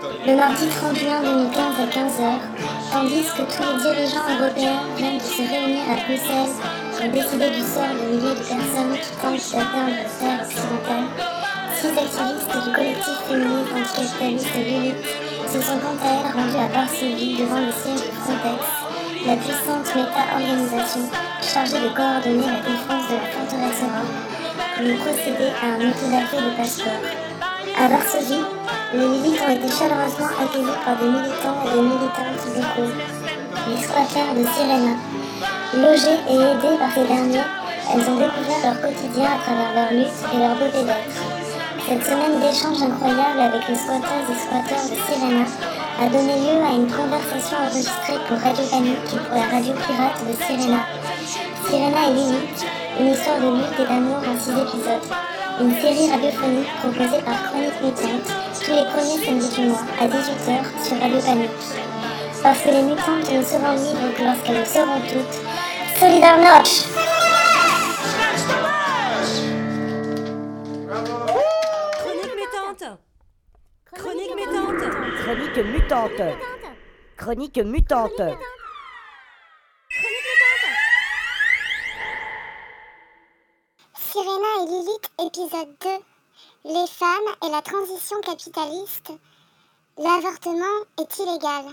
Le mardi 31 2015 à 15h, tandis que tous les dirigeants européens viennent de se réunir à Bruxelles pour décider du sort de milliers de personnes qui tentent d'atteindre la terre occidentale, six activistes du collectif féministe anticapitaliste Lilith se sont quant à elles rendus à Varsovie devant le siège de Frontex, la puissante méta-organisation chargée de coordonner la défense de la forteresse Europe, pour procéder à un autodafé de passeport. À Varsovie, les Lilith ont été chaleureusement accueillis par des militants et des militantes locaux. Les squatters de Sirena. Logées et aidées par ces derniers, elles ont découvert leur quotidien à travers leur lutte et leur beauté d'être. Cette semaine d'échanges incroyables avec les squatters et squatteurs de Sirena a donné lieu à une conversation enregistrée pour Radio Panique et pour la radio pirate de Sirena. Sirena et Lilith, une histoire de lutte et d'amour en six épisodes. Une série radiophonique proposée par Chronique Mutante tous les premiers samedis du mois à 18h sur Radio Panique. Parce que les mutantes ne seront libres que lorsqu'elles le seront toutes. Solidar Notch Chronique mutante Chronique mutante Chronique mutante. Chronique mutante. Sirena et Lilith, épisode 2. Les femmes et la transition capitaliste. L'avortement est illégal.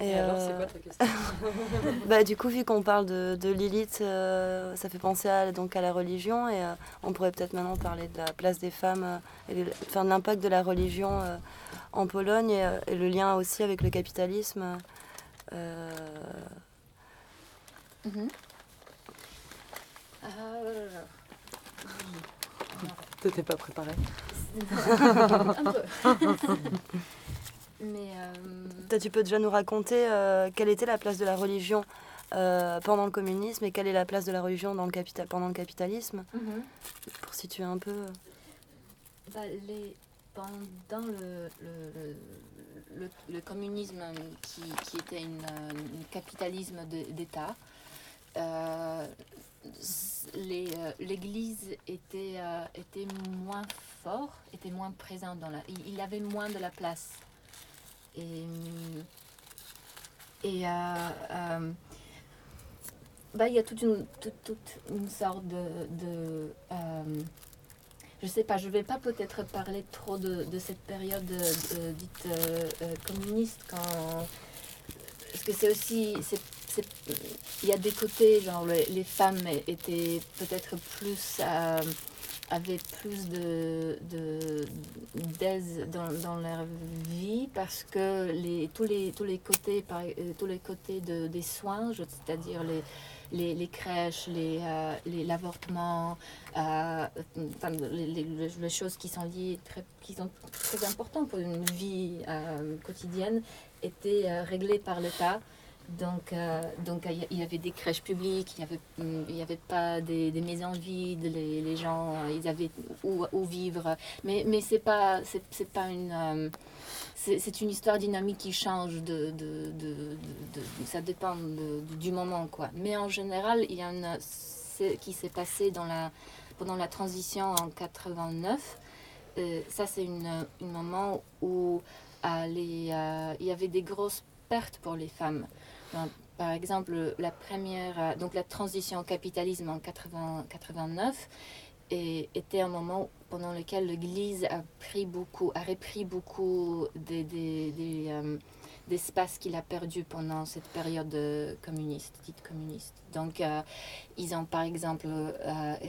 Et alors, euh, c'est quoi ta question bah, du coup, vu qu'on parle de, de Lilith, euh, ça fait penser à, donc, à la religion et euh, on pourrait peut-être maintenant parler de la place des femmes euh, et les- enfin, de l'impact de la religion euh, en Pologne et, et le lien aussi avec le capitalisme. Euh, T'étais pas préparé Un peu. Mais euh, Toi, tu peux déjà nous raconter euh, quelle était la place de la religion euh, pendant le communisme et quelle est la place de la religion dans le capital, pendant le capitalisme, pour situer un peu. bah, les, pendant le, le, le, le communisme qui, qui était une, un capitalisme de- d'État, euh, l'Église était, euh, était moins fort, était moins présente dans la... Il, avait moins de la place. Et, et euh, euh, bah, il y a toute une, toute, une sorte de... de je sais pas, je vais pas peut-être parler trop de, de cette période dite communiste quand parce que c'est aussi il y a des côtés genre les, femmes étaient peut-être plus euh, avaient plus de, d'aise dans, dans leur vie parce que les tous les tous les côtés euh, tous les côtés de, des soins c'est-à-dire les les, les crèches, les, euh, l'avortement, euh, les, choses qui sont liées, très, qui sont très importantes pour une vie quotidienne, étaient réglées par l'État. Donc, euh, donc il y- il y avait des crèches publiques, il n'y avait, il y avait pas des, maisons vides, les, les gens, euh, ils avaient où, où vivre. Mais, mais ce n'est pas, c'est, c'est pas une... euh, c'est c'est une histoire dynamique qui change de, de, de, ça dépend du moment quoi. Mais en général, il y a ce qui s'est passé dans la, pendant la transition en 89. euh, ça c'est un moment où euh, euh, il y avait des grosses pertes pour les femmes. Par exemple, la première, euh, donc la transition au capitalisme en 80 89 et était un moment pendant lequel l'Église a pris beaucoup, a repris beaucoup des, euh, d'espace qu'il a perdu pendant cette période euh, communiste, dite communiste. Donc, ils ont par exemple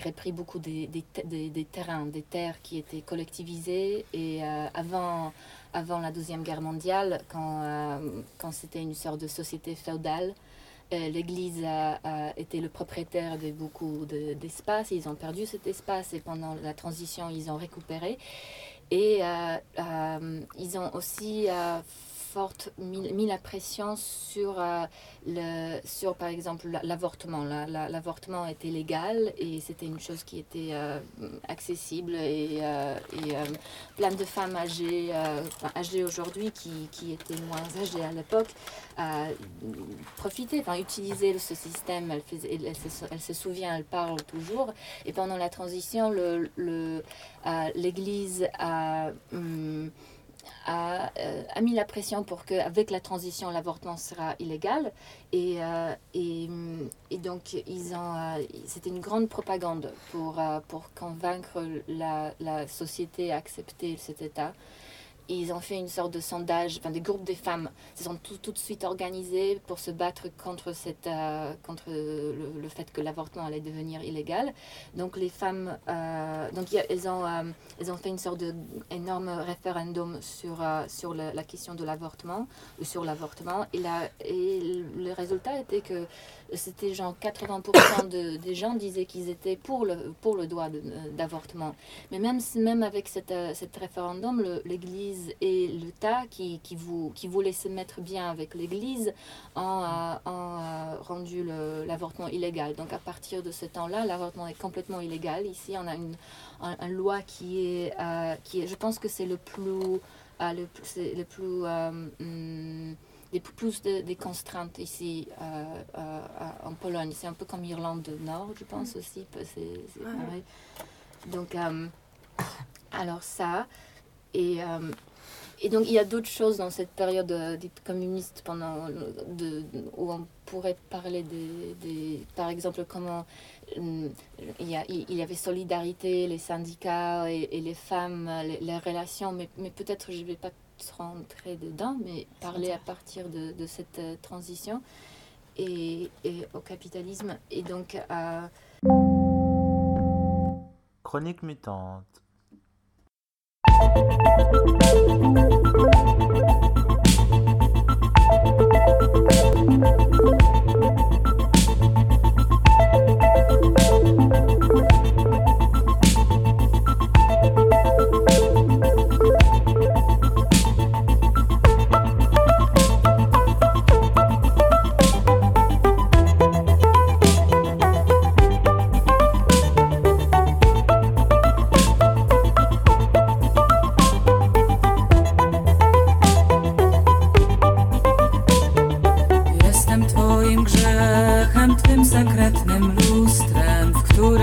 repris beaucoup des, des, des- des terrains, des terres qui étaient collectivisées et avant, avant la Deuxième Guerre mondiale, quand, euh, quand c'était une sorte de société féodale, euh, l'Église a, a été le propriétaire de beaucoup de- d'espace. ils ont perdu cet espace et pendant la transition, ils ont récupéré. Et euh, ils ont aussi mis, la pression sur, euh, le, sur par exemple, la- l'avortement. La- la- L'avortement était légal et c'était une chose qui était euh, accessible et, euh, plein de femmes âgées, âgées aujourd'hui qui, qui étaient moins âgées à l'époque, profitaient, enfin, utilisaient ce système. Elle, se, elle se souvient, elle parle toujours. Et pendant la transition, le, le, l'Église a, hum, a, euh, a mis la pression pour qu'avec la transition, l'avortement sera illégal. Et, euh, et, et donc, ils ont, euh, c'était une grande propagande pour, pour convaincre la, la société à accepter cet état. Ils ont fait une sorte de sondage, enfin des groupes de femmes se sont tout, tout de suite organisés pour se battre contre, cette, euh, contre le, le fait que l'avortement allait devenir illégal. Donc les femmes, euh, donc y a- elles, ont, euh, ont fait une sorte d'énorme référendum sur, euh, sur la question de l'avortement, sur l'avortement. Et, la- et le résultat était que c'était genre 80% de, des gens disaient qu'ils étaient pour le, pour le droit d'avortement. Mais même, même avec cette, euh, cet référendum, le- l'Église et l'État qui, qui, vou- qui voulaient se mettre bien avec l'Église ont, euh, ont, euh, rendu l'avortement illégal. Donc à partir de ce temps-là, l'avortement est complètement illégal. Ici, on a une, un- une loi qui est, euh, qui est, je pense que c'est le plus, euh, le, le plus, euh, des plus- plus de, des contraintes ici euh, euh, en Pologne. C'est un peu comme Irlande du Nord, je pense aussi. C'est, Ouais. pareil. Donc, euh, alors ça. Et, et donc, il y a d'autres choses dans cette période euh, dite communiste pendant, de, où on pourrait parler des, des par exemple, comment hum, il y, y avait solidarité, les syndicats et, les femmes, euh, les, relations, mais, mais peut-être je ne vais pas rentrer dedans, mais parler à partir de, de cette euh, transition et, et au capitalisme. Et donc, euh, Chronique mutante.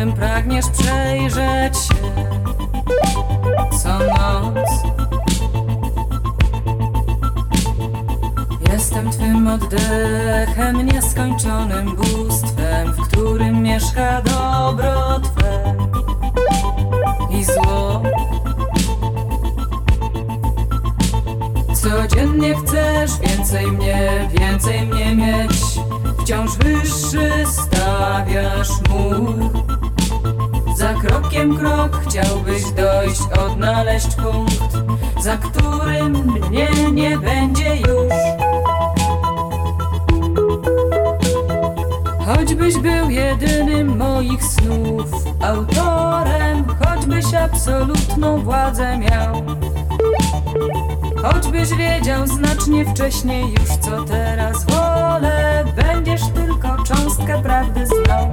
Którym pragniesz przejrzeć się co noc. Jestem twym oddechem, nieskończonym bóstwem, w którym mieszka dobro twe i zło. Codziennie chcesz więcej mnie, więcej mnie mieć Wciąż wyższy stawiasz Za krok chciałbyś dojść, odnaleźć punkt Za którym mnie nie będzie już. Choćbyś był jedynym moich snów Autorem, choćbyś absolutną władzę miał. Choćbyś wiedział znacznie wcześniej już co teraz wolę Będziesz tylko cząstkę prawdy znał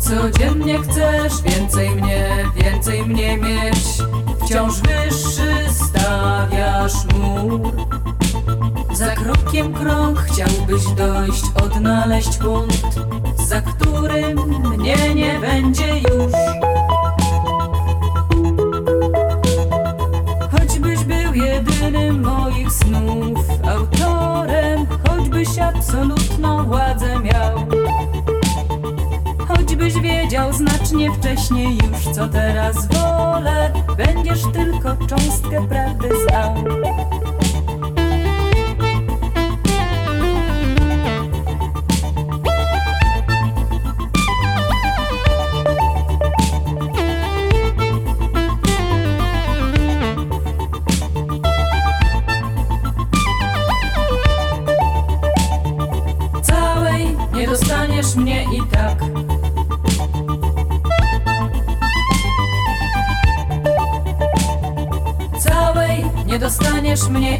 Codziennie chcesz więcej mnie, więcej mnie mieć Wciąż wyższy stawiasz mur Za krokiem krok chciałbyś dojść, odnaleźć punkt, za którym mnie nie będzie już. Choćbyś był jedynym moich snów, autorem, absolutną władzę miał. Choćbyś wiedział znacznie wcześniej już, co teraz wolę, będziesz tylko cząstkę prawdy znał.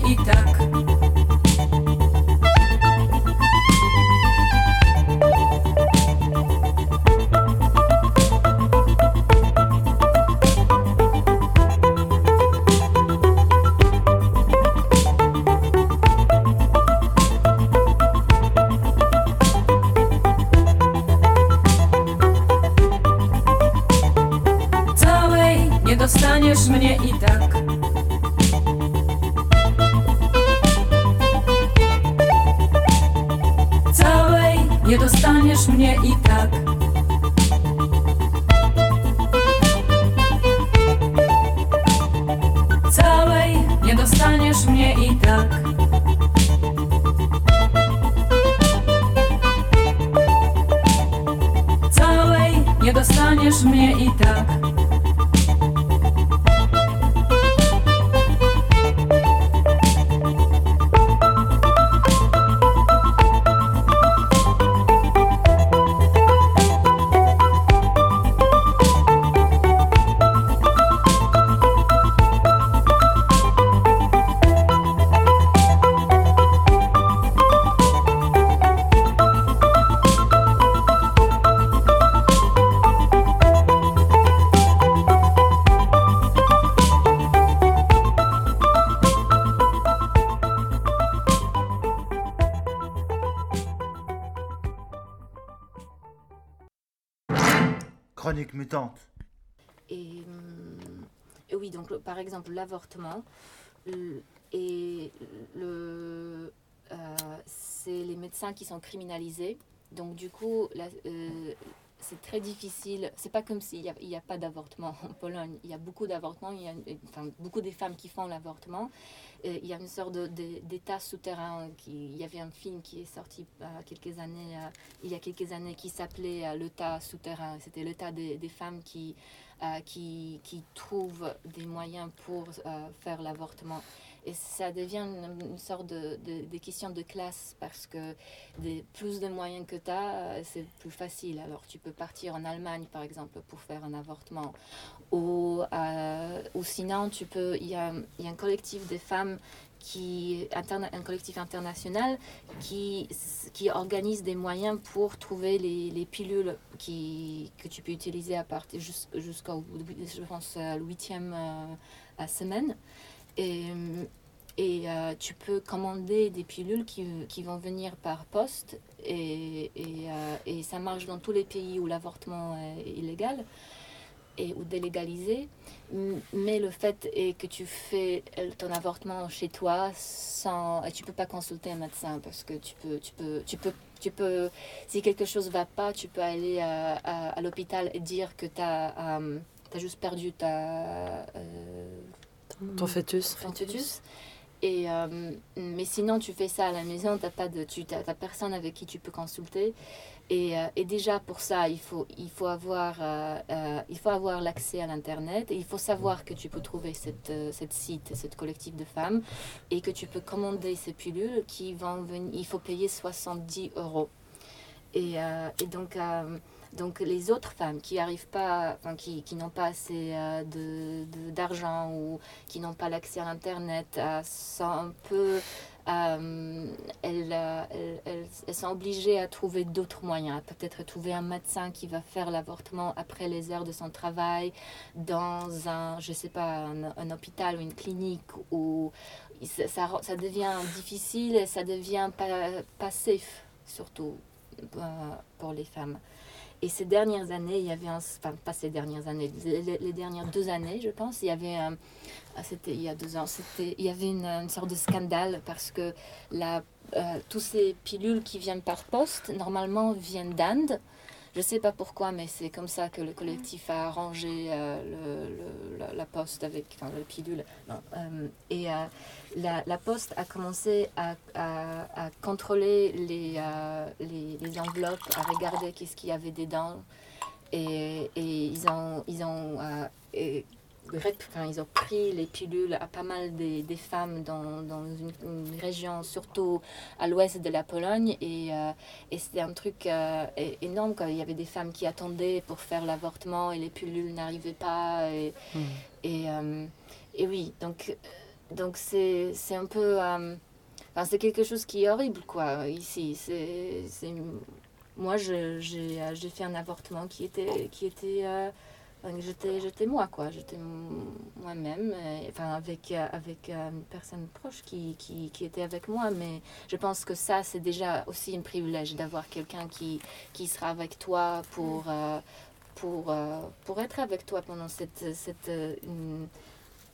e tá Hum, et oui, donc par exemple l'avortement et le, euh, c'est les médecins qui sont criminalisés. Donc du coup, la- euh, c'est très difficile. C'est pas comme s'il n'y a, a pas d'avortement en Pologne. Il y a beaucoup d'avortements. Il y a beaucoup des femmes qui font l'avortement. Et il y a une sorte d'état souterrain. Qui, il y avait un film qui est sorti euh, quelques années, euh, il y a quelques années qui s'appelait euh, l'état souterrain. C'était l'état des, des femmes qui euh, qui, trouvent des moyens pour euh, faire l'avortement. Et ça devient une, sorte de, de, de question de classe parce que des, plus de moyens que tu as, c'est plus facile. Alors tu peux partir en Allemagne, par exemple, pour faire un avortement. Ou, euh, ou sinon, tu peux, il y a, y a un collectif de femmes qui, un collectif international qui, qui organise des moyens pour trouver les, les pilules qui, que tu peux utiliser à partir jus- jusqu'au, je pense, à la huitième euh, semaine. Et, et euh, tu peux commander des pilules qui, qui vont venir par poste et, et, euh, et ça marche dans tous les pays où l'avortement est illégal et, ou délégalisé. Mais le fait est que tu fais euh, ton avortement chez toi sans... Et tu peux pas consulter un médecin parce que tu peux... Tu peux, tu peux tu peux, si quelque chose va pas, tu peux aller à, à- l'hôpital et dire que tu as, juste perdu ta, Ton fœtus. fœtus. Et, euh, mais sinon, tu fais ça à la maison, tu n'as pas de, tu, personne avec qui tu peux consulter. Et, euh, et déjà, pour ça, il faut, il faut avoir, euh, il faut avoir l'accès à l'Internet. Et il faut savoir que tu peux trouver cette, cette site, cette collectif de femmes, et que tu peux commander ces pilules qui vont venir. Il faut payer 70 euros. Et, et donc, donc les autres femmes qui arrivent pas, enfin, qui, qui n'ont pas assez euh, d'argent ou qui n'ont pas l'accès à l'internet, euh, sont un peu, euh, elles, euh, elles, elles- elles sont obligées à trouver d'autres moyens, peut-être trouver un médecin qui va faire l'avortement après les heures de son travail dans un, je sais pas, un, hôpital ou une clinique ou ça, ça, devient difficile et ça devient pas, pas safe, surtout pour les femmes. Et ces dernières années, il y avait un, enfin pas ces dernières années, les, dernières deux années, je pense, il y avait, un- ah, c'était il y a deux ans, c'était, il y avait une, une sorte de scandale parce que la, euh, tous ces pilules qui viennent par poste, normalement, viennent d'Inde. Je ne sais pas pourquoi, mais c'est comme ça que le collectif a arrangé euh, la, poste avec enfin, le pilule. Euh, et euh, la, poste a commencé à, contrôler les, enveloppes, à regarder qu'est-ce qu'il y avait dedans. Et, ils ont, ils ont, enfin, ils ont pris les pilules à pas mal des, des femmes dans, dans une, une région, surtout à l'ouest de la Pologne. Et, euh, et c'était un truc euh, énorme. Quoi. Il y avait des femmes qui attendaient pour faire l'avortement et les pilules n'arrivaient pas. Et, et, euh, et oui, donc donc c'est c'est un peu... enfin, c'est quelque chose qui est horrible, quoi, ici. C'est... c'est- Moi, je- j'ai j'ai fait un avortement qui était... Qui était enfin, J'étais, j'étais moi, quoi. J'étais moi-même, enfin, avec, euh, avec euh, une personne proche qui, qui, qui était avec moi. Mais je pense que ça, c'est déjà aussi un privilège d'avoir quelqu'un qui, qui sera avec toi pour, euh, pour, pour être avec toi pendant cette, cette une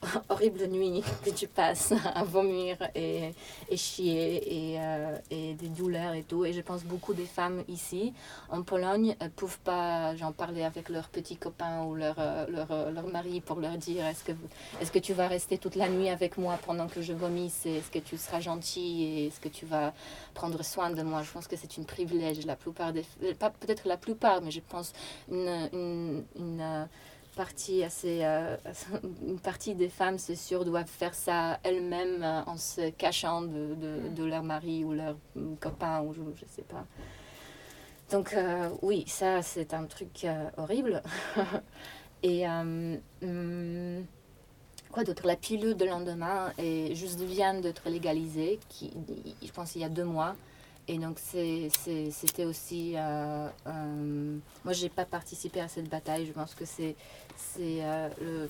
horrible nuit que tu passes à vomir et, et chier et, euh, et des douleurs et tout. Et je pense beaucoup des femmes ici, en Pologne, ne peuvent pas j'en parler avec leurs petits copains ou leur, euh, leur, euh, leur mari pour leur dire est-ce que, est-ce que tu vas rester toute la nuit avec moi pendant que je vomisse est-ce que tu seras gentil et est-ce que tu vas prendre soin de moi? Je pense que c'est un privilège. La plupart des... Peut-être la plupart, mais je pense une... euh, partie assez, euh, une partie des femmes, c'est sûr, doivent faire ça elles-mêmes euh, en se cachant de, de, leur mari ou leur copain ou je, je sais pas. Donc euh, oui, ça c'est un truc horrible. Et hum, quoi d'autre? La pilule de lendemain est juste vient d'être légalisée, qui, je pense il y a deux mois. Et donc c'était aussi... euh, moi, j'ai pas participé à cette bataille. Je pense que c'est euh, le,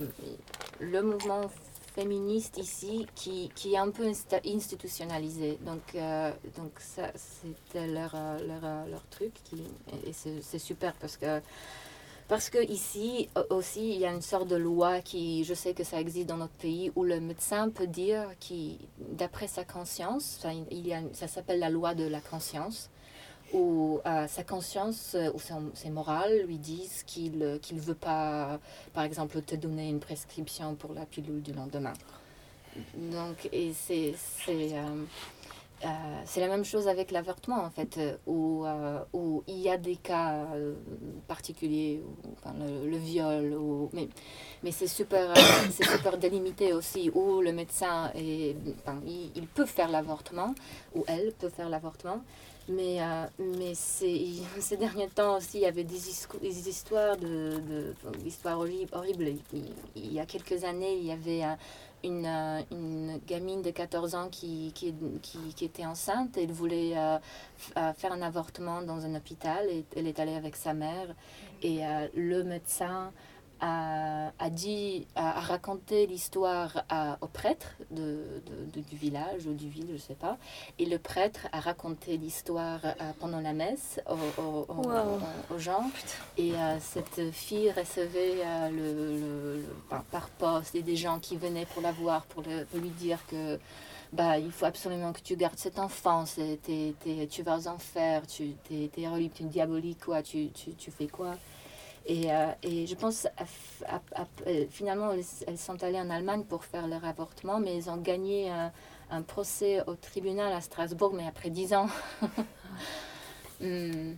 le mouvement féministe ici qui, qui est un peu institutionnalisé. Donc, euh, donc ça, c'était leur, euh, leur, leur truc. Et c'est super parce que, parce que ici au- aussi, il y a une sorte de loi qui, je sais que ça existe dans notre pays, où le médecin peut dire, qui, d'après sa conscience, ça s'appelle la loi de la conscience, où euh, sa conscience euh, ou son- ses morales lui disent qu'il ne veut pas, par exemple, te donner une prescription pour la pilule du lendemain. Donc, et c'est, euh, c'est la même chose avec l'avortement, en fait, euh, où, euh, où il y a des cas particuliers, le, viol, mais, mais c'est super, super délimité aussi, où le médecin, est, il peut faire l'avortement, ou elle peut faire l'avortement, mais, euh, mais ces derniers temps aussi, il y avait des, histoires, de, de, horribles. Il, y a quelques années, il y avait euh, une, euh, une gamine de 14 ans qui, qui, qui, était enceinte elle voulait faire un avortement dans un hôpital. Et elle est allée avec sa mère et le médecin a, a dit, a, a raconté l'histoire au prêtre de, de- de- du village ou du ville, je sais pas. Et le prêtre a raconté l'histoire euh, pendant la messe aux, aux- aux- Wow. aux- aux gens. Et euh, cette fille recevait euh, le, le- le- par, par poste et des gens qui venaient pour la voir, pour, le- pour lui dire que bah, il faut absolument que tu gardes cet enfant, tu vas aux enfers, tu es, t'es religieux, tu es diabolique, quoi, tu, tu, tu fais quoi? Et, euh, et je pense, euh, finalement, elles, sont allées en Allemagne pour faire leur avortement, mais elles ont gagné un, un procès au tribunal à Strasbourg, mais après dix ans. Hmm,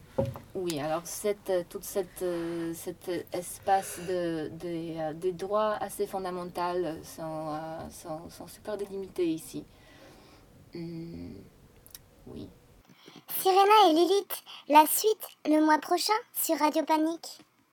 oui, alors cette, euh, tout cette, euh, cet espace de, de, euh, des droits assez fondamentaux sont, euh, sont, sont super délimités ici. Hmm, oui. Sirena et Lilith, la suite le mois prochain sur Radio Panique.